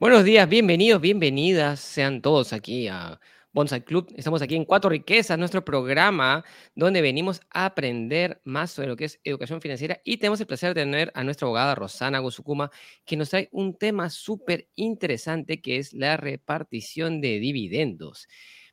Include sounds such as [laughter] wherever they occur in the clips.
Buenos días, bienvenidos, bienvenidas sean todos aquí a Bonsai Club. Estamos aquí en Cuatro Riquezas, nuestro programa donde venimos a aprender más sobre lo que es educación financiera y tenemos el placer de tener a nuestra abogada Rosana Gozukuma que nos trae un tema súper interesante que es la repartición de dividendos.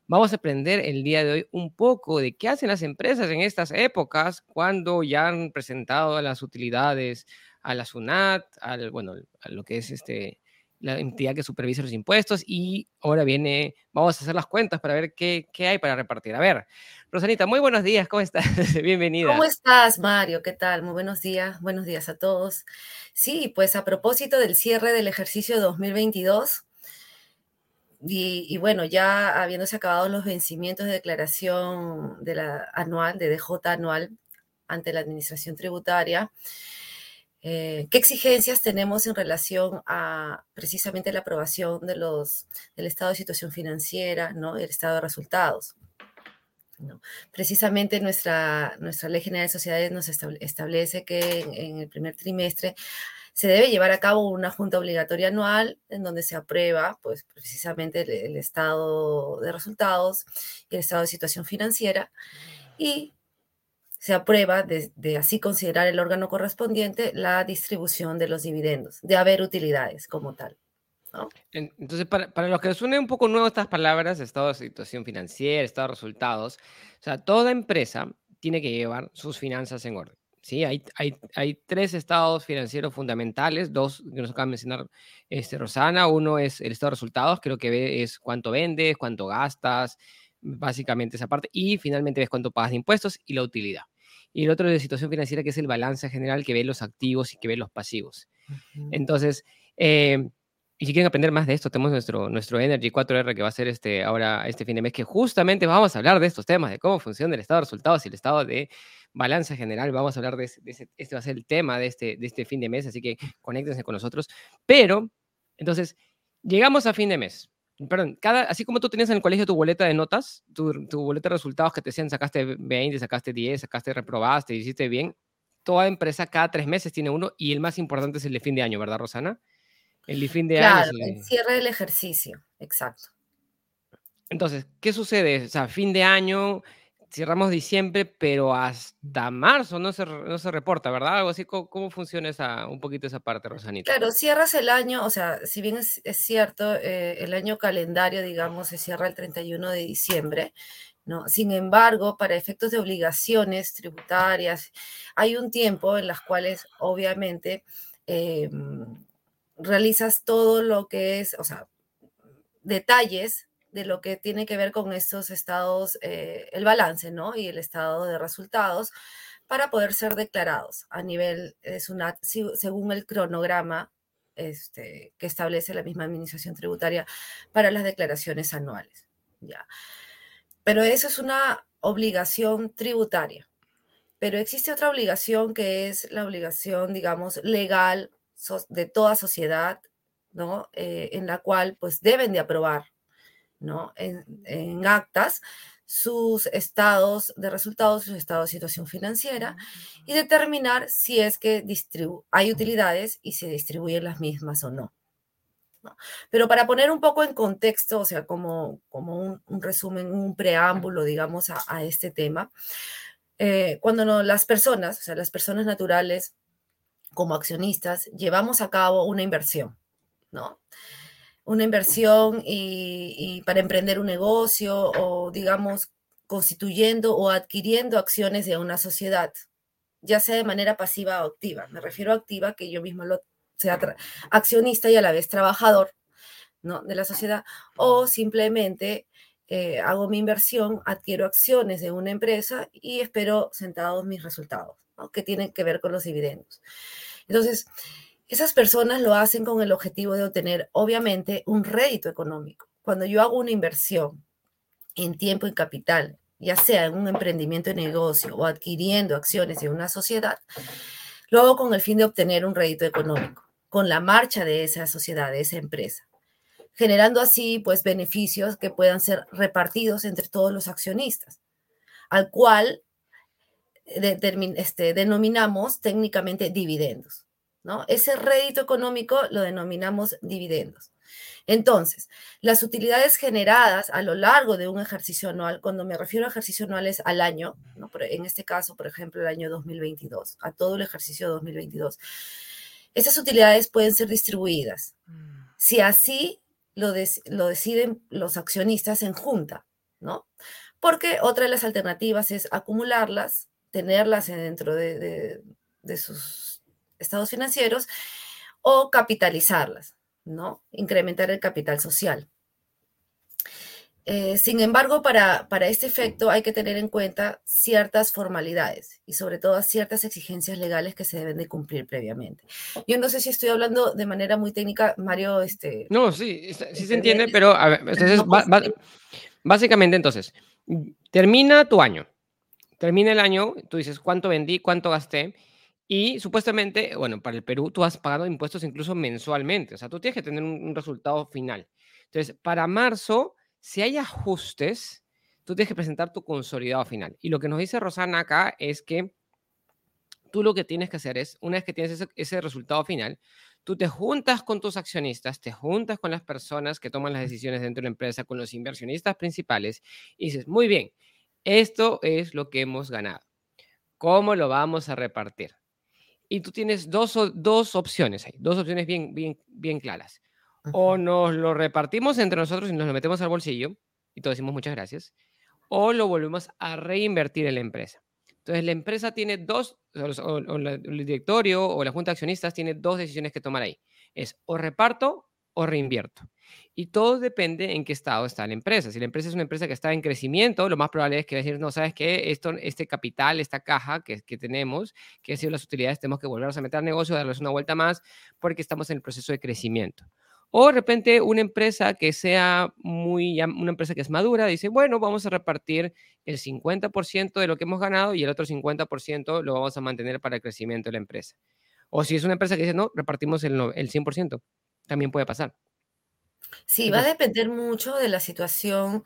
Vamos a aprender el día de hoy un poco de qué hacen las empresas en estas épocas cuando ya han presentado las utilidades a la SUNAT, al, bueno, a lo que es este, la entidad que supervisa los impuestos y ahora viene, vamos a hacer las cuentas para ver qué, qué hay para repartir. A ver, Rosanita, muy buenos días, ¿cómo estás? [laughs] Bienvenida. ¿Cómo estás, Mario? ¿Qué tal? Muy buenos días, buenos días a todos. Sí, pues a propósito del cierre del ejercicio 2022, y, y, bueno, ya habiéndose acabado los vencimientos de declaración de la anual, de DJ anual ante la Administración Tributaria, eh, ¿Qué exigencias tenemos en relación a precisamente la aprobación de los, del estado de situación financiera, ¿no? el estado de resultados? ¿no? Precisamente nuestra, nuestra Ley General de Sociedades nos establece que en, el primer trimestre se debe llevar a cabo una junta obligatoria anual en donde se aprueba pues, precisamente el, el estado de resultados y el estado de situación financiera y se aprueba de, así considerar el órgano correspondiente la distribución de los dividendos, de haber utilidades como tal. Entonces, para, para, los que les suene un poco nuevo estas palabras, estado de situación financiera, estado de resultados, o sea, toda empresa tiene que llevar sus finanzas en orden. ¿sí? Hay, hay, hay tres estados financieros fundamentales, dos que nos acaba de mencionar este, Rosana. Uno es el estado de resultados, creo que ve, es cuánto vendes, cuánto gastas, básicamente esa parte. Y finalmente ves cuánto pagas de impuestos y la utilidad y el otro de situación financiera, que es el balance general que ve los activos y que ve los pasivos. Entonces, eh, y si quieren aprender más de esto, tenemos nuestro, nuestro Energy 4R que va a ser este, ahora este fin de mes, que justamente vamos a hablar de estos temas, de cómo funciona el estado de resultados y el estado de balance general. Vamos a hablar de, ese, este va a ser el tema de este, de este fin de mes, así que conéctense con nosotros. Pero, entonces, llegamos a fin de mes perdón, cada, así como tú tenías en el colegio tu boleta de notas, tu, tu, boleta de resultados que te decían sacaste 20, sacaste 10, sacaste reprobaste, hiciste bien, toda empresa cada tres meses tiene uno y el más importante es el de fin de año, ¿verdad, Rosana? El de fin de año. Claro, el cierre del ejercicio, exacto. Entonces, ¿qué sucede? O sea, fin de año, cerramos diciembre, pero hasta marzo no se, no se reporta, ¿verdad? Algo así, ¿cómo, funciona esa, un poquito esa parte, Rosanita? Claro, cierras el año, o sea, si bien es, cierto, eh, el año calendario, digamos, se cierra el 31 de diciembre, ¿no? Sin embargo, para efectos de obligaciones tributarias, hay un tiempo en las cuales, obviamente, eh, realizas todo lo que es, o sea, detalles de lo que tiene que ver con estos estados, eh, el balance, ¿no? Y el estado de resultados para poder ser declarados a nivel de SUNAT según el cronograma este, que establece la misma administración tributaria para las declaraciones anuales. ¿ya? Pero eso es una obligación tributaria. Pero existe otra obligación que es la obligación, digamos, legal de toda sociedad, ¿no? Eh, en la cual pues deben de aprobar ¿no? En, actas sus estados de resultados, sus estados de situación financiera y determinar si es que hay utilidades y se distribuyen las mismas o no. Pero para poner un poco en contexto, o sea, como, como un, resumen, un preámbulo, digamos, a, este tema, eh, cuando no, las personas, o sea, las personas naturales como accionistas, llevamos a cabo una inversión, ¿no? Una inversión y, para emprender un negocio o, digamos, constituyendo o adquiriendo acciones de una sociedad, ya sea de manera pasiva o activa. Me refiero a activa, que yo mismo lo sea accionista y a la vez trabajador ¿no? de la sociedad, o simplemente eh, hago mi inversión, adquiero acciones de una empresa y espero sentados mis resultados, que tienen que ver con los dividendos. Entonces, esas personas lo hacen con el objetivo de obtener, obviamente, un rédito económico. Cuando yo hago una inversión en tiempo y capital, ya sea en un emprendimiento de negocio o adquiriendo acciones de una sociedad, lo hago con el fin de obtener un rédito económico, con la marcha de esa sociedad, de esa empresa, generando así pues beneficios que puedan ser repartidos entre todos los accionistas, al cual este, denominamos técnicamente dividendos. ¿No? Ese rédito económico lo denominamos dividendos. Entonces, las utilidades generadas a lo largo de un ejercicio anual, cuando me refiero a ejercicio anual es al año, ¿no? en este caso, por ejemplo, el año 2022, a todo el ejercicio 2022, esas utilidades pueden ser distribuidas. Mm. Si así lo, lo deciden los accionistas en junta, ¿no? Porque otra de las alternativas es acumularlas, tenerlas dentro de, de sus estados financieros o capitalizarlas. ¿no? Incrementar el capital social. Eh, sin embargo, para, para, este efecto hay que tener en cuenta ciertas formalidades y sobre todo ciertas exigencias legales que se deben de cumplir previamente. Yo no sé si estoy hablando de manera muy técnica, Mario. Este, no, sí, sí se entiende, pero a ver, entonces, básicamente entonces, termina tu año, termina el año, tú dices cuánto vendí, cuánto gasté, y supuestamente, bueno, para el Perú tú has pagado impuestos incluso mensualmente, o sea, tú tienes que tener un, resultado final. Entonces, para marzo, si hay ajustes, tú tienes que presentar tu consolidado final. Y lo que nos dice Rosana acá es que tú lo que tienes que hacer es, una vez que tienes ese, ese, resultado final, tú te juntas con tus accionistas, te juntas con las personas que toman las decisiones dentro de la empresa, con los inversionistas principales, y dices, muy bien, esto es lo que hemos ganado. ¿Cómo lo vamos a repartir? Y tú tienes dos, dos opciones ahí, dos opciones bien, bien, bien claras. O nos lo repartimos entre nosotros y nos lo metemos al bolsillo y todos decimos muchas gracias, o lo volvemos a reinvertir en la empresa. Entonces, la empresa tiene dos, o, el directorio o la junta de accionistas tiene dos decisiones que tomar ahí. Es o reparto o reinvierto. Y todo depende en qué estado está la empresa. Si la empresa es una empresa que está en crecimiento, lo más probable es que decir, no, ¿sabes qué? Esto, este capital, esta caja que, que tenemos, que ha sido las utilidades, tenemos que volverlos a meter al negocio, darles una vuelta más, porque estamos en el proceso de crecimiento. O de repente una empresa que sea muy, una empresa que es madura, dice, bueno, vamos a repartir el 50% de lo que hemos ganado y el otro 50% lo vamos a mantener para el crecimiento de la empresa. O si es una empresa que dice, no, repartimos el, el 100%, también puede pasar. Sí, va a depender mucho de la situación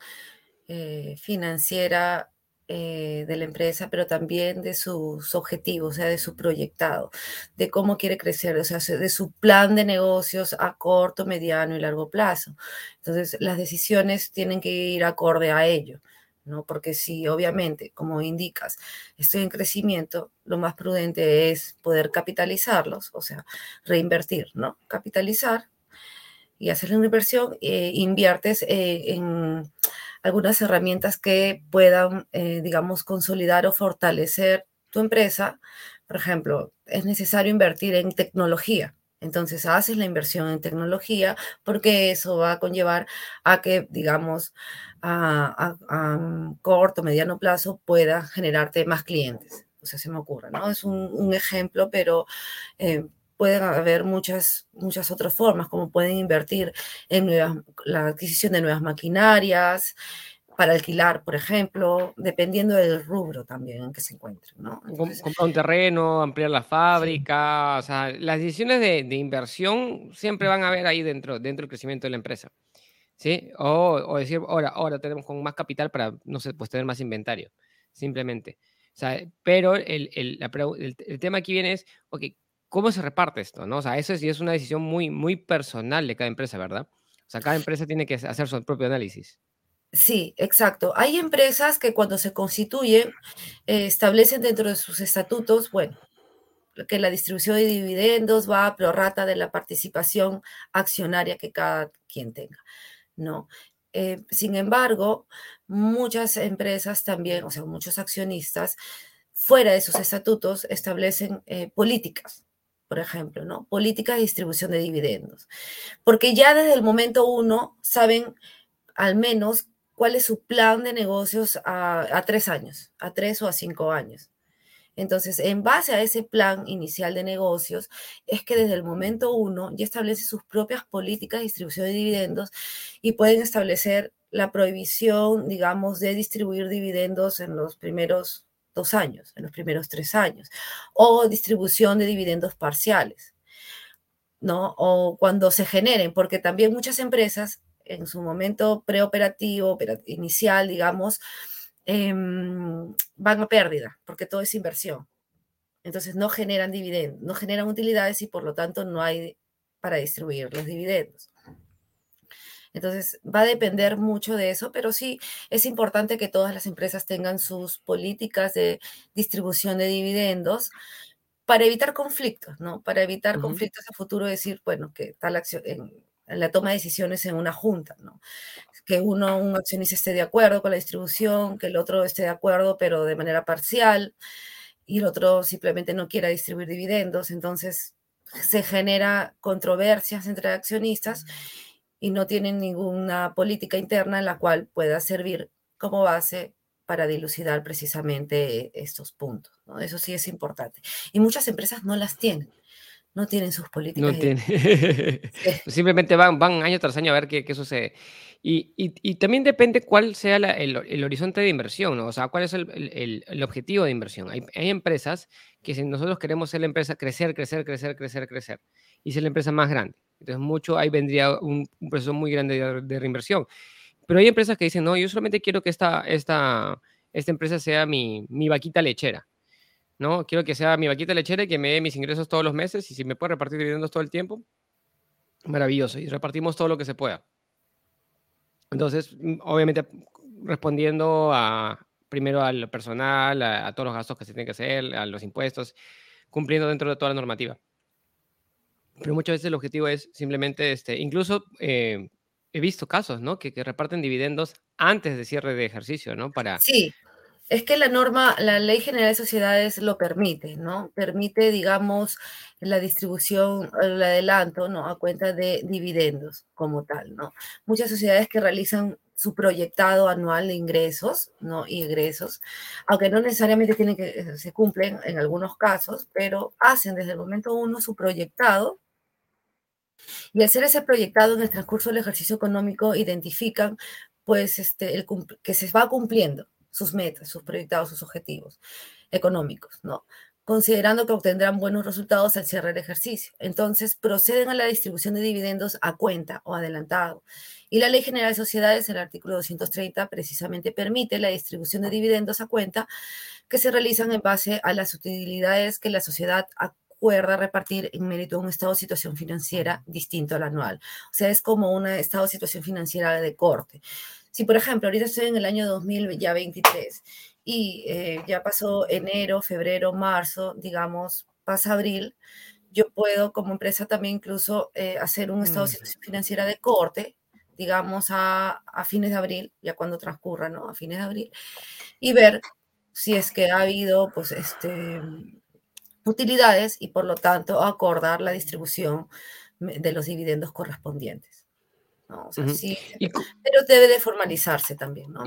eh, financiera eh, de la empresa, pero también de sus objetivos, o sea, de su proyectado, de cómo quiere crecer, o sea, de su plan de negocios a corto, mediano y largo plazo. Entonces, las decisiones tienen que ir acorde a ello. ¿no? Porque si obviamente, como indicas, estoy en crecimiento, lo más prudente es poder capitalizarlos, o sea, reinvertir, ¿no? Capitalizar y hacer una inversión, eh, inviertes eh, en algunas herramientas que puedan, eh, digamos, consolidar o fortalecer tu empresa. Por ejemplo, es necesario invertir en tecnología. Entonces haces la inversión en tecnología porque eso va a conllevar a que, digamos, a, corto, mediano plazo pueda generarte más clientes. O sea, se me ocurre, ¿no? Es un, ejemplo, pero pueden haber muchas, muchas otras formas, como pueden invertir en la adquisición de nuevas maquinarias, para alquilar, por ejemplo, dependiendo del rubro también en que se encuentren. ¿no? Comprar un terreno, ampliar la fábrica, o sea, las decisiones de, inversión siempre van a haber ahí dentro, dentro del crecimiento de la empresa. ¿Sí? O, decir, ahora, ahora tenemos con más capital para, no sé, pues tener más inventario, simplemente. O sea, pero el, el, el tema aquí viene es, ok, ¿Cómo se reparte esto? ¿no? O sea, eso sí es una decisión muy, muy personal de cada empresa, ¿verdad? O sea, cada empresa tiene que hacer su propio análisis. Sí, exacto. Hay empresas que cuando se constituyen eh, establecen dentro de sus estatutos, bueno, que la distribución de dividendos va a prorrata de la participación accionaria que cada quien tenga, ¿no? Eh, sin embargo, muchas empresas también, o sea, muchos accionistas, fuera de sus estatutos, establecen eh, políticas por ejemplo, ¿no? Política de distribución de dividendos. Porque ya desde el momento uno saben al menos cuál es su plan de negocios a, tres años, a tres o a cinco años. Entonces, en base a ese plan inicial de negocios, es que desde el momento uno ya establece sus propias políticas de distribución de dividendos y pueden establecer la prohibición, digamos, de distribuir dividendos en los primeros dos años, en los primeros tres años, o distribución de dividendos parciales, ¿no? O cuando se generen, porque también muchas empresas en su momento preoperativo, inicial, digamos, em, van a pérdida, porque todo es inversión. Entonces no generan dividendos, no generan utilidades y por lo tanto no hay para distribuir los dividendos. Entonces, va a depender mucho de eso, pero sí es importante que todas las empresas tengan sus políticas de distribución de dividendos para evitar conflictos, ¿no? Para evitar conflictos a futuro, decir, bueno, que tal acción, en, la toma de decisiones en una junta, ¿no? Que uno, un accionista esté de acuerdo con la distribución, que el otro esté de acuerdo, pero de manera parcial, y el otro simplemente no quiera distribuir dividendos. Entonces, se genera controversias entre accionistas y no tienen ninguna política interna en la cual pueda servir como base para dilucidar precisamente estos puntos. ¿no? Eso sí es importante. Y muchas empresas no las tienen. No tienen sus políticas. No tienen. [laughs] Simplemente van, van año tras año a ver qué, qué sucede. Y, y, también depende cuál sea el, el, horizonte de inversión, ¿no? O sea, cuál es el, el objetivo de inversión. Hay, hay, empresas que si nosotros queremos ser la empresa, crecer, crecer, crecer, crecer, crecer, y ser la empresa más grande. Entonces, mucho ahí vendría un, proceso muy grande de, reinversión. Pero hay empresas que dicen, no, yo solamente quiero que esta, esta, esta empresa sea mi, mi vaquita lechera. ¿no? Quiero que sea mi vaquita lechera y que me dé mis ingresos todos los meses y si me puede repartir dividendos todo el tiempo, maravilloso. Y repartimos todo lo que se pueda. Entonces, mm, obviamente, respondiendo a, primero al personal, a, todos los gastos que se tienen que hacer, a los impuestos, cumpliendo dentro de toda la normativa. Pero muchas veces el objetivo es simplemente, este, incluso eh, he visto casos, ¿no? Que, que, reparten dividendos antes de cierre de ejercicio, ¿no? Para... Sí, es que la norma, la Ley General de Sociedades lo permite, ¿no? Permite, digamos, la distribución, el adelanto, ¿no? A cuenta de dividendos como tal, ¿no? Muchas sociedades que realizan su proyectado anual de ingresos, ¿no? Y egresos, aunque no necesariamente tienen que, eh, se cumplen en algunos casos, pero hacen desde el momento uno su proyectado y al ser ese proyectado en el transcurso del ejercicio económico identifican pues este, que se va cumpliendo sus metas, sus proyectados, sus objetivos económicos, ¿no? considerando que obtendrán buenos resultados al cierre del ejercicio. Entonces, proceden a la distribución de dividendos a cuenta o adelantado. Y la Ley General de Sociedades, el artículo 230, precisamente permite la distribución de dividendos a cuenta que se realizan en base a las utilidades que la sociedad acuerda repartir en mérito a un estado de situación financiera distinto al anual. O sea, es como un estado de situación financiera de corte. Si, por ejemplo, ahorita estoy en el año 2023 y eh, ya pasó enero, febrero, marzo, digamos, pasa abril, yo puedo como empresa también incluso eh, hacer un estado de situación financiera de corte, digamos, a, a, fines de abril, ya cuando transcurra, ¿no? A fines de abril, y ver si es que ha habido, pues, este, utilidades y por lo tanto acordar la distribución de los dividendos correspondientes. ¿no? O sea, sí, pero debe de formalizarse también, ¿no?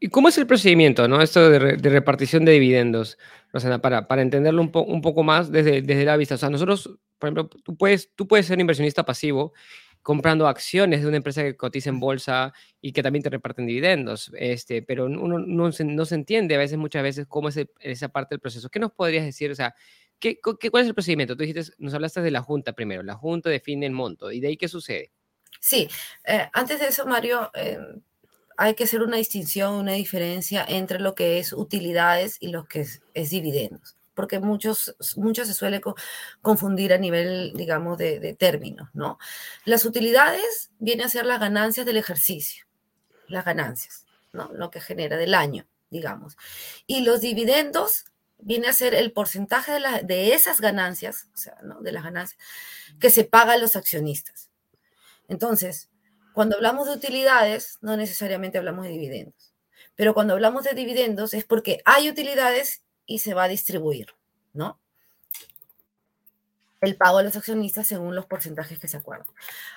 ¿Y cómo es el procedimiento, ¿no? Esto de, repartición de dividendos, Rosana, para, para entenderlo un, un poco más desde, desde la vista. O sea, nosotros, por ejemplo, tú puedes, tú puedes ser inversionista pasivo comprando acciones de una empresa que cotiza en bolsa y que también te reparten dividendos, este, pero uno no se, no se entiende a veces, muchas veces, cómo es esa parte del proceso. ¿Qué nos podrías decir? O sea, ¿qué, qué, cuál es el procedimiento? Tú dijiste, nos hablaste de la Junta primero, la Junta define el monto, ¿y de ahí qué sucede? Sí, eh, antes de eso, Mario, eh, hay que hacer una distinción, una diferencia entre lo que es utilidades y lo que es, dividendos, porque muchos, muchos se suele confundir a nivel, digamos, de, términos, ¿no? Las utilidades vienen a ser las ganancias del ejercicio, las ganancias, ¿no? Lo que genera del año, digamos. Y los dividendos viene a ser el porcentaje de, de esas ganancias, o sea, ¿no? de las ganancias, que se paga a los accionistas. Entonces, cuando hablamos de utilidades, no necesariamente hablamos de dividendos. Pero cuando hablamos de dividendos es porque hay utilidades y se va a distribuir, ¿no? El pago a los accionistas según los porcentajes que se acuerdan.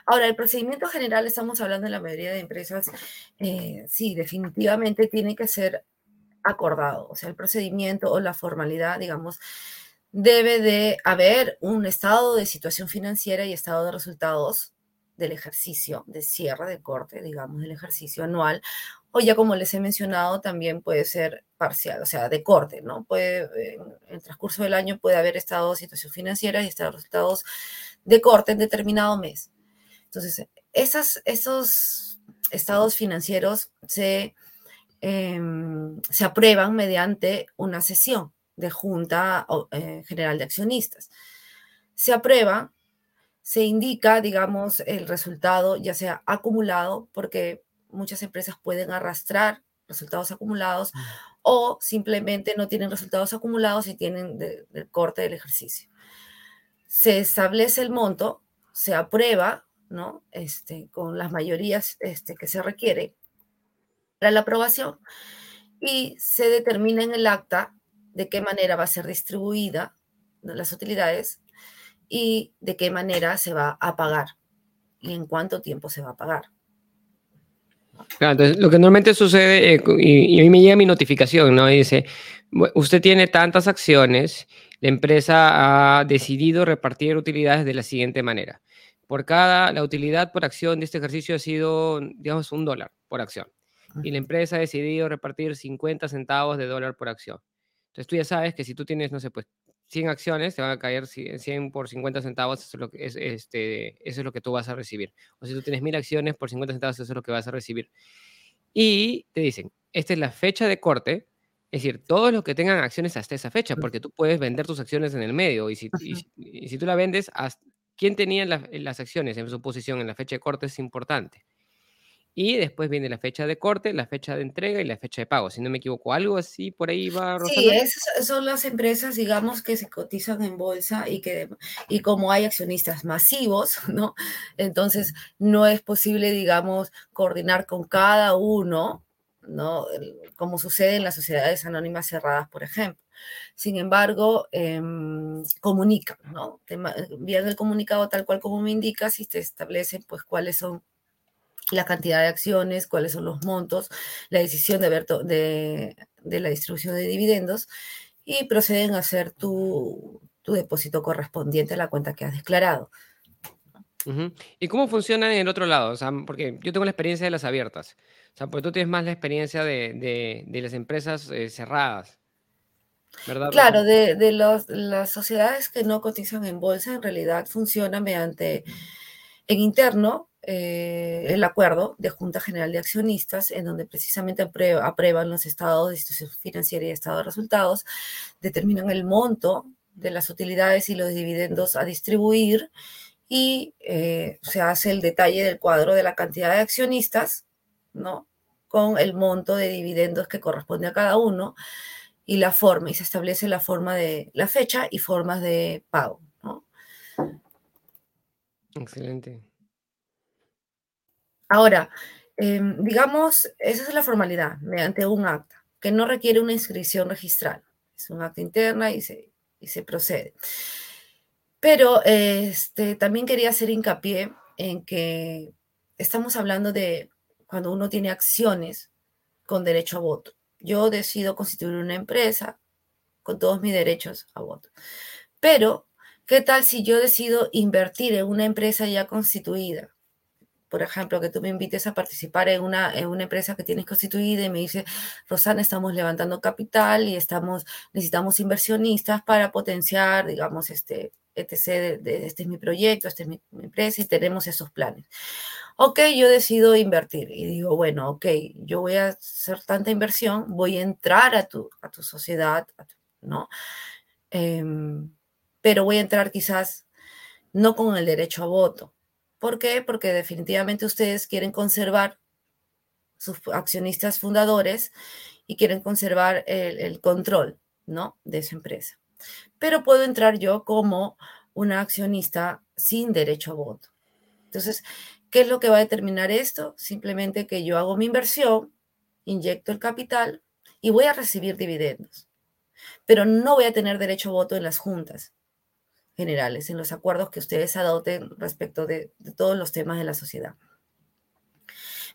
Ahora, el procedimiento general, estamos hablando de la mayoría de empresas, eh, sí, definitivamente tiene que ser acordado. O sea, el procedimiento o la formalidad, digamos, debe de haber un estado de situación financiera y estado de resultados del ejercicio de cierre de corte, digamos, del ejercicio anual, o ya como les he mencionado, también puede ser parcial, o sea, de corte, ¿no? Puede, en el transcurso del año puede haber estado situación financiera y estar resultados de corte en determinado mes. Entonces, esas, esos estados financieros se, em, se aprueban mediante una sesión de Junta eh, General de Accionistas. Se aprueba se indica, digamos, el resultado, ya sea acumulado, porque muchas empresas pueden arrastrar resultados acumulados mm. o simplemente no tienen resultados acumulados y tienen el corte del ejercicio. Se establece el monto, se aprueba, ¿no? Este, con las mayorías este, que se requiere para la aprobación y se determina en el acta de qué manera va a ser distribuida las utilidades y de qué manera se va a pagar y en cuánto tiempo se va a pagar. Entonces, lo que normalmente sucede, eh, y, a mí me llega mi notificación, ¿no? Y dice, usted tiene tantas acciones, la empresa ha decidido repartir utilidades de la siguiente manera. Por cada, la utilidad por acción de este ejercicio ha sido, digamos, un dólar por acción y la empresa ha decidido repartir 50 centavos de dólar por acción. Entonces tú ya sabes que si tú tienes, no sé, pues 100 acciones, te van a caer 100 por 50 centavos, eso es lo que, es, este, eso es lo que tú vas a recibir. O si tú tienes 1000 acciones por 50 centavos, eso es lo que vas a recibir. Y te dicen, esta es la fecha de corte, es decir, todos los que tengan acciones hasta esa fecha, porque tú puedes vender tus acciones en el medio y si, y, si tú la vendes, ¿quién tenía las acciones en su posición en la fecha de corte es importante? Y después viene la fecha de corte, la fecha de entrega y la fecha de pago. Si no me equivoco, algo así por ahí va. Sí, esas son las empresas, digamos, que se cotizan en bolsa y que, y como hay accionistas masivos, [laughs] ¿no? Entonces no es posible, digamos, coordinar con cada uno, ¿no? Como sucede en las sociedades anónimas cerradas, por ejemplo. Sin embargo, em, comunican, ¿no? envían el comunicado tal cual como me indicas y te establecen, pues, cuáles son la cantidad de acciones, cuáles son los montos, la decisión de, ver de, la distribución de dividendos y proceden a hacer tu, depósito correspondiente a la cuenta que has declarado. ¿Y cómo funciona en el otro lado? O sea, porque yo tengo la experiencia de las abiertas. O sea, porque tú tienes más la experiencia de, las empresas eh, cerradas. ¿verdad? Claro, de, las sociedades que no cotizan en bolsa, en realidad funcionan mediante en interno eh, el acuerdo de Junta General de Accionistas, en donde precisamente aprueban los estados de institución financiera y estado de resultados, determinan el monto de las utilidades y los dividendos a distribuir y eh, se hace el detalle del cuadro de la cantidad de accionistas, ¿no? Con el monto de dividendos que corresponde a cada uno y la forma, y se establece la forma de la fecha y formas de pago, ¿no? Excelente. Ahora, em, digamos, esa es la formalidad mediante un acta, que no requiere una inscripción registral. Es un acta interna y se, se procede. Pero este, también quería hacer hincapié en que estamos hablando de cuando uno tiene acciones con derecho a voto. Yo decido constituir una empresa con todos mis derechos a voto. Pero, ¿qué tal si yo decido invertir en una empresa ya constituida? Por ejemplo, que tú me invites a participar en una, en una empresa que tienes constituida y me dice, Rosana, estamos levantando capital y estamos, necesitamos inversionistas para potenciar, digamos, este, etc., de, este es mi proyecto, esta es mi, empresa y tenemos esos planes. Ok, yo decido invertir y digo, bueno, ok, yo voy a hacer tanta inversión, voy a entrar a tu, a tu sociedad, ¿no? Em, pero voy a entrar quizás no con el derecho a voto, ¿Por qué? Porque definitivamente ustedes quieren conservar sus accionistas fundadores y quieren conservar el, control, ¿no? De esa empresa. Pero puedo entrar yo como una accionista sin derecho a voto. Entonces, ¿qué es lo que va a determinar esto? Simplemente que yo hago mi inversión, inyecto el capital y voy a recibir dividendos. Pero no voy a tener derecho a voto en las juntas generales, en los acuerdos que ustedes adopten respecto de, todos los temas de la sociedad.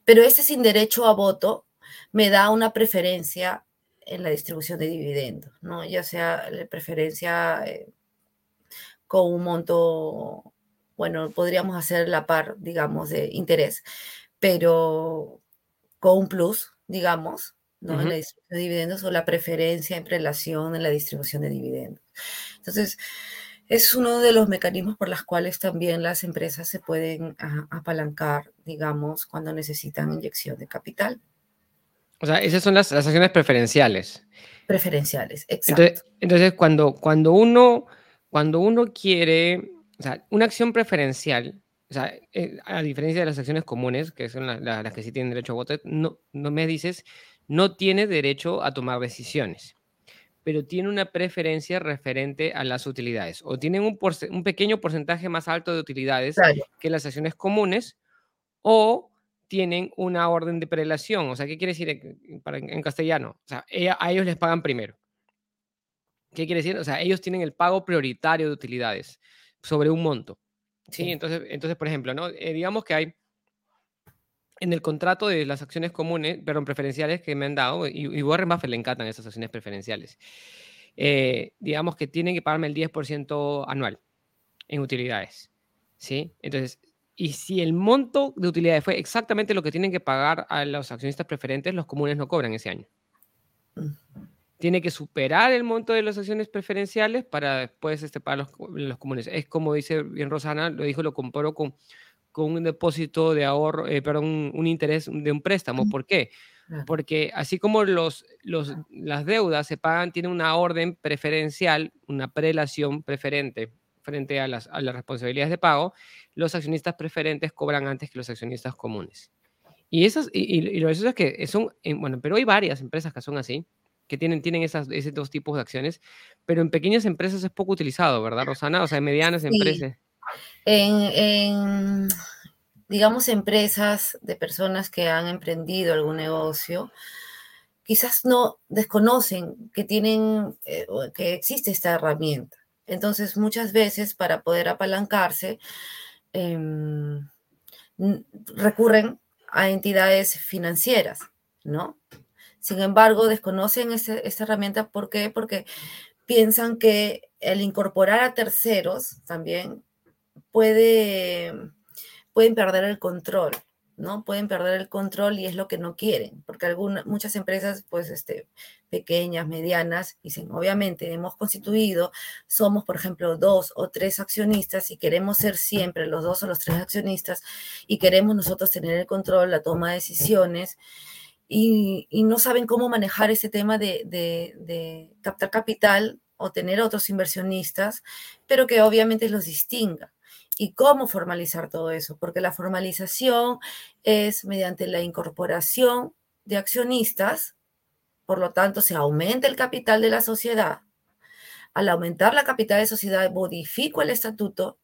Pero ese sin derecho a voto me da una preferencia en la distribución de dividendos, ¿no? Ya sea la preferencia eh, con un monto, bueno, podríamos hacer la par, digamos, de interés, pero con un plus, digamos, ¿no? En la distribución de dividendos o la preferencia en relación en la distribución de dividendos. Entonces, es uno de los mecanismos por los cuales también las empresas se pueden apalancar, digamos, cuando necesitan inyección de capital. O sea, esas son las, acciones preferenciales. Preferenciales, exacto. Entonces, cuando, cuando, uno, cuando uno quiere o sea, una acción preferencial, o sea, eh, a diferencia de las acciones comunes, que son las que sí tienen derecho a voto, no, no me dices, no tiene derecho a tomar decisiones pero tiene una preferencia referente a las utilidades o tienen un, un pequeño porcentaje más alto de utilidades que las acciones comunes o tienen una orden de prelación. O sea, ¿qué quiere decir en, castellano? O sea, a ellos les pagan primero. ¿Qué quiere decir? O sea, ellos tienen el pago prioritario de utilidades sobre un monto. ¿sí? Entonces, entonces, por ejemplo, ¿no? Eh, digamos que hay en el contrato de las acciones comunes, perdón, preferenciales que me han dado, y, y Warren Buffett le encantan esas acciones preferenciales, eh, digamos que tienen que pagarme el 10% anual en utilidades. ¿Sí? Entonces, y si el monto de utilidades fue exactamente lo que tienen que pagar a los accionistas preferentes, los comunes no cobran ese año. Mm. Tiene que superar el monto de las acciones preferenciales para después este, pagar los, los comunes. Es como dice bien Rosana, lo dijo, lo comparo con con un depósito de ahorro, eh, perdón, un, interés de un préstamo. ¿Por qué? Porque así como los, los, las deudas se pagan, tiene una orden preferencial, una prelación preferente frente a las, a las responsabilidades de pago, los accionistas preferentes cobran antes que los accionistas comunes. Y, esas, y, y, lo eso es que son, bueno, pero hay varias empresas que son así, que tienen, tienen esas, esos dos tipos de acciones, pero en pequeñas empresas es poco utilizado, ¿verdad, Rosana? O sea, en medianas empresas en, digamos, empresas de personas que han emprendido algún negocio, quizás no desconocen que tienen, eh, que existe esta herramienta. Entonces, muchas veces para poder apalancarse, em, recurren a entidades financieras, ¿no? Sin embargo, desconocen esta herramienta. ¿Por qué? Porque piensan que el incorporar a terceros también puede, pueden perder el control, ¿no? Pueden perder el control y es lo que no quieren, porque algunas, muchas empresas, pues, este, pequeñas, medianas, dicen, obviamente, hemos constituido, somos, por ejemplo, dos o tres accionistas y queremos ser siempre los dos o los tres accionistas y queremos nosotros tener el control, la toma de decisiones. Y, no saben cómo manejar ese tema de, de captar capital o tener otros inversionistas, pero que obviamente los distinga y cómo formalizar todo eso, porque la formalización es mediante la incorporación de accionistas, por lo tanto se aumenta el capital de la sociedad. Al aumentar la capital de sociedad, modifico el estatuto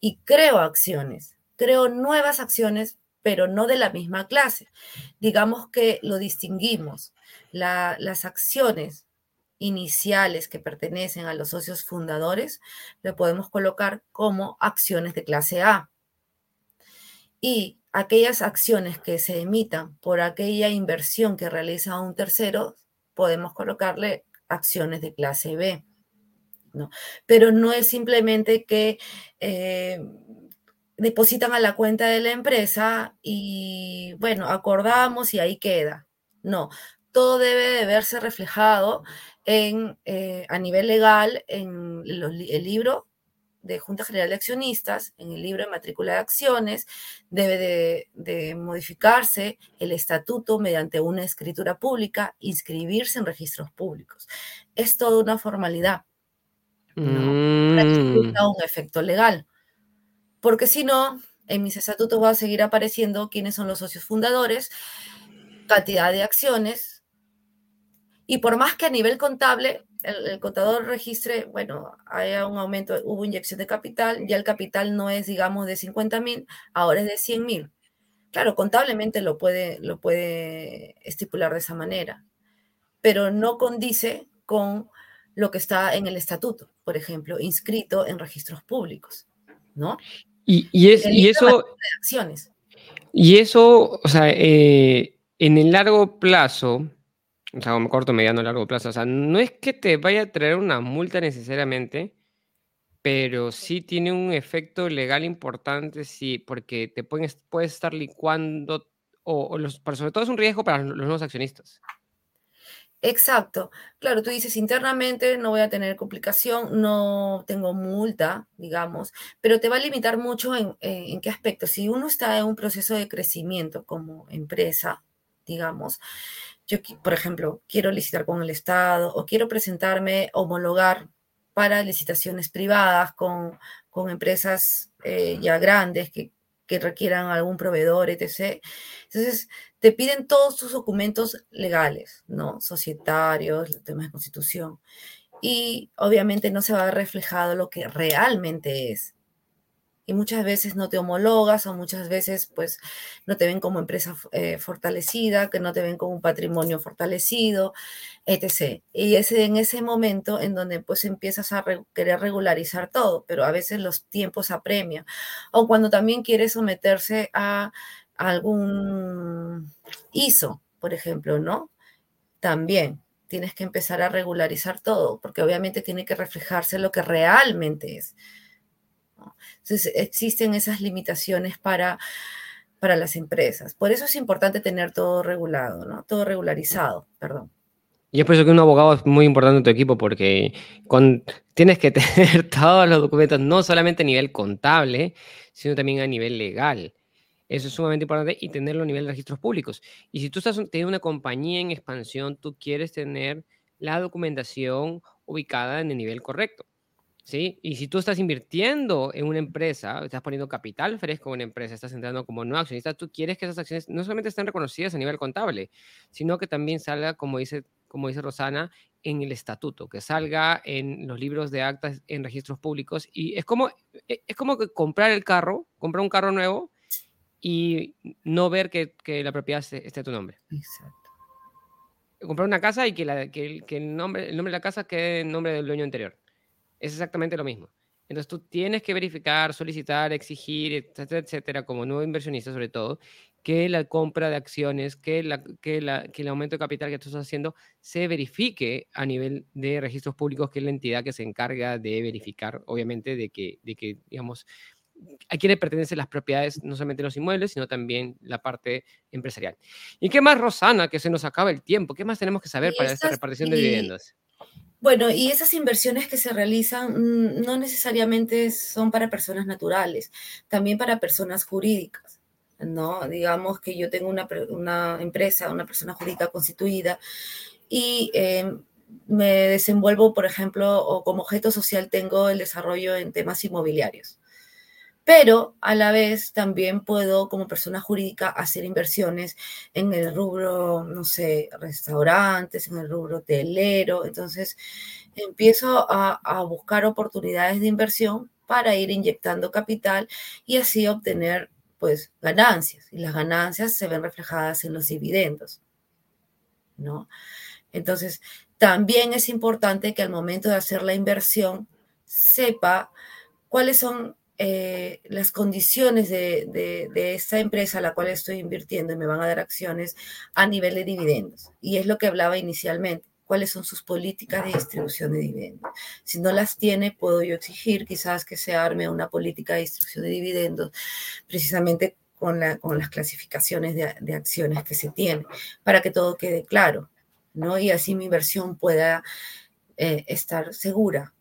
y creo acciones, creo nuevas acciones, pero no de la misma clase. Digamos que lo distinguimos. las acciones iniciales que pertenecen a los socios fundadores, le podemos colocar como acciones de clase A. Y aquellas acciones que se emitan por aquella inversión que realiza un tercero, podemos colocarle acciones de clase B. ¿no? Pero no es simplemente que eh, depositan a la cuenta de la empresa y, bueno, acordamos y ahí queda. No, todo debe de verse reflejado en, eh, a nivel legal en el libro de Junta General de Accionistas, en el libro de matrícula de acciones, debe de, modificarse el estatuto mediante una escritura pública, inscribirse en registros públicos. Es toda una formalidad ¿no? para que mm. un efecto legal. Porque si no, en mis estatutos va a seguir apareciendo quiénes son los socios fundadores, cantidad de acciones, y por más que a nivel contable el, contador registre, bueno, haya un aumento, hubo inyección de capital, ya el capital no es, digamos, de 50 mil, ahora es de 100 mil. Claro, contablemente lo puede, lo puede estipular de esa manera, pero no condice con lo que está en el estatuto, por ejemplo, inscrito en registros públicos, ¿no? Y, y, es, y eso... Acciones. Y eso, o sea, eh, en el largo plazo, o sea, corto, mediano, largo plazo. O sea, no es que te vaya a traer una multa necesariamente, pero sí tiene un efecto legal importante, sí, porque te pueden, puedes estar licuando, o, los, pero sobre todo es un riesgo para los nuevos accionistas. Exacto. Claro, tú dices internamente no voy a tener complicación, no tengo multa, digamos, pero te va a limitar mucho en, en qué aspecto. Si uno está en un proceso de crecimiento como empresa, digamos, yo, por ejemplo, quiero licitar con el Estado o quiero presentarme, homologar para licitaciones privadas con, con empresas eh, ya grandes que, que requieran algún proveedor, etc. Entonces, te piden todos tus documentos legales, ¿no? Societarios, temas de constitución. Y obviamente no se va a ver reflejado lo que realmente es y muchas veces no te homologas o muchas veces pues no te ven como empresa eh, fortalecida, que no te ven como un patrimonio fortalecido, etc. Y es en ese momento en donde pues empiezas a querer regularizar todo, pero a veces los tiempos apremian. O cuando también quieres someterse a algún ISO, por ejemplo, ¿no? También tienes que empezar a regularizar todo, porque obviamente tiene que reflejarse lo que realmente es. Entonces, existen esas limitaciones para, para las empresas. Por eso es importante tener todo regulado. Todo regularizado, perdón. Y es por eso que un abogado es muy importante en tu equipo porque tienes que [laughs] tener todos los documentos, no solamente a nivel contable, sino también a nivel legal. Eso es sumamente importante y tenerlo a nivel de registros públicos. Y si tú estás teniendo una compañía en expansión, tú quieres tener la documentación ubicada en el nivel correcto. ¿Sí? Y si tú estás invirtiendo en una empresa, estás poniendo capital fresco en una empresa, estás entrando como no accionista, tú quieres que esas acciones no solamente estén reconocidas a nivel contable, sino que también salga, como dice, como dice Rosana, en el estatuto, que salga en los libros de actas, en registros públicos. Y es como, e, es como que comprar el carro, comprar un carro nuevo y no ver que, que la propiedad esté, a tu nombre. Exacto. Comprar una casa y que, la, que, que el, nombre, el nombre de la casa quede en nombre del dueño anterior es exactamente lo mismo. Entonces tú tienes que verificar, solicitar, exigir, etcétera, etcétera, como nuevo inversionista sobre todo, que la compra de acciones, que, la, que, la, que el aumento de capital que tú estás haciendo se verifique a nivel de registros públicos, que es la entidad que se encarga de verificar, obviamente, de que, de que digamos, a quién le pertenecen las propiedades, no solamente los inmuebles, sino también la parte empresarial. ¿Y qué más, Rosana, que se nos acaba el tiempo? ¿Qué más tenemos que saber para esta repartición de dividendos? Bueno, y esas inversiones que se realizan mm, no necesariamente son para personas naturales, también para personas jurídicas, ¿no? Digamos que yo tengo una, una empresa, una persona jurídica constituida y em, me desenvuelvo, por ejemplo, o como objeto social tengo el desarrollo en temas inmobiliarios pero a la vez también puedo como persona jurídica hacer inversiones en el rubro, no sé, restaurantes, en el rubro hotelero. Entonces empiezo a, buscar oportunidades de inversión para ir inyectando capital y así obtener pues ganancias. Y las ganancias se ven reflejadas en los dividendos. ¿no? Entonces, también es importante que al momento de hacer la inversión sepa cuáles son eh, las condiciones de, de, esta empresa a la cual estoy invirtiendo y me van a dar acciones a nivel de dividendos. Y es lo que hablaba inicialmente, cuáles son sus políticas de distribución de dividendos. Si no las tiene, puedo yo exigir quizás que se arme una política de distribución de dividendos precisamente con, la, con las clasificaciones de, de acciones que se tienen, para que todo quede claro, ¿no? Y así mi inversión pueda eh, estar segura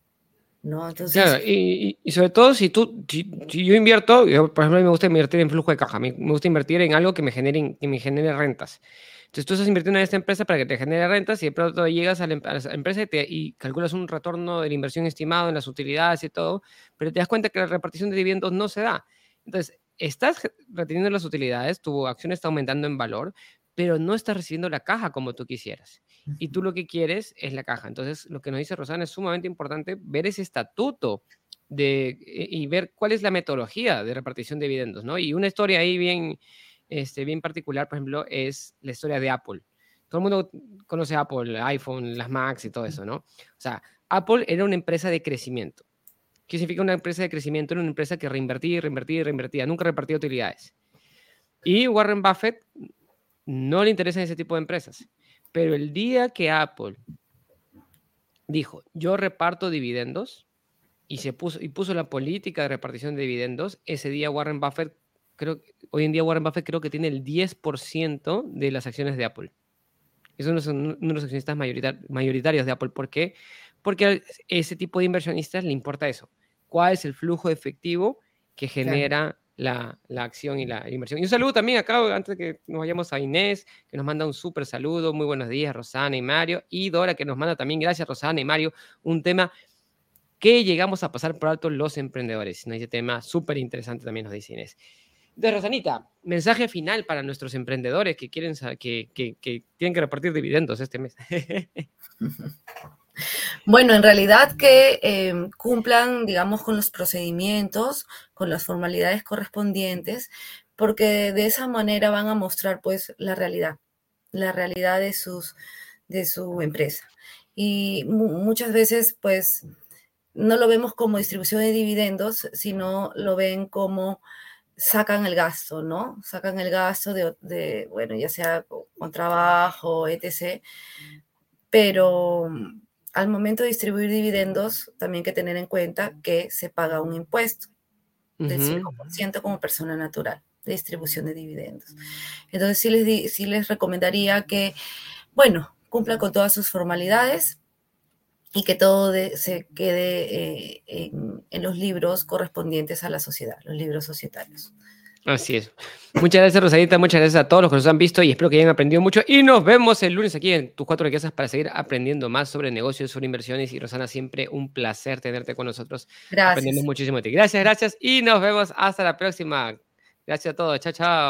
¿no? Entonces... Claro, y, y, sobre todo si tú, si, yo invierto, por ejemplo, a mí me gusta invertir en flujo de caja, me, gusta invertir en algo que me genere, que me genere rentas. Entonces tú estás invirtiendo en esta empresa para que te genere rentas y de pronto llegas a la, empresa y, y, calculas un retorno de la inversión estimado en las utilidades y todo, pero te das cuenta que la repartición de dividendos no se da. Entonces, estás reteniendo las utilidades, tu acción está aumentando en valor, pero no estás recibiendo la caja como tú quisieras. Y tú lo que quieres es la caja. Entonces, lo que nos dice Rosana es sumamente importante ver ese estatuto de, eh, y ver cuál es la metodología de repartición de dividendos, ¿no? Y una historia ahí bien, este, bien particular, por ejemplo, es la historia de Apple. Todo el mundo conoce Apple, iPhone, las Macs y todo eso, ¿no? O sea, Apple era una empresa de crecimiento. ¿Qué significa una empresa de crecimiento? Era una empresa que reinvertía, reinvertía, reinvertía, nunca repartía utilidades. Y Warren Buffett no le interesan ese tipo de empresas. Pero el día que Apple dijo, yo reparto dividendos, y, se puso, y puso la política de repartición de dividendos, ese día Warren Buffett, creo, hoy en día Warren Buffett creo que tiene el 10% de las acciones de Apple. Es uno, de los accionistas mayoritarios de Apple. ¿Por qué? Porque a ese tipo de inversionistas le importa eso. ¿Cuál es el flujo efectivo que genera la, acción y la inversión. Y un saludo también acá, antes de que nos vayamos a Inés, que nos manda un súper saludo. Muy buenos días, Rosana y Mario. Y Dora, que nos manda también, gracias, Rosana y Mario, un tema ¿Qué llegamos a pasar por alto los emprendedores? ¿No? Ese tema súper interesante también nos dice Inés. De Rosanita, mensaje final para nuestros emprendedores que quieren que, que, tienen que repartir dividendos este mes. [laughs] Bueno, en realidad que em, cumplan, digamos, con los procedimientos, con las formalidades correspondientes, porque de esa manera van a mostrar, pues, la realidad, la realidad de, sus, de su empresa. Y muchas veces, pues, no lo vemos como distribución de dividendos, sino lo ven como sacan el gasto, ¿no? Sacan el gasto de, bueno, ya sea con trabajo, etc. Pero al momento de distribuir dividendos, también hay que tener en cuenta que se paga un impuesto del 5% como persona natural de distribución de dividendos. Entonces, sí les, sí les recomendaría que, bueno, cumplan con todas sus formalidades, y que todo se quede eh, en, los libros correspondientes a la sociedad, los libros societarios. Así es. Muchas gracias, Rosadita. Muchas gracias a todos los que nos han visto y espero que hayan aprendido mucho. Y nos vemos el lunes aquí en Tus Cuatro Riquezas para seguir aprendiendo más sobre negocios, sobre inversiones. Y Rosana, siempre un placer tenerte con nosotros. Gracias. Aprendemos muchísimo de ti. Gracias, gracias. Y nos vemos hasta la próxima. Gracias a todos. Chao, chao.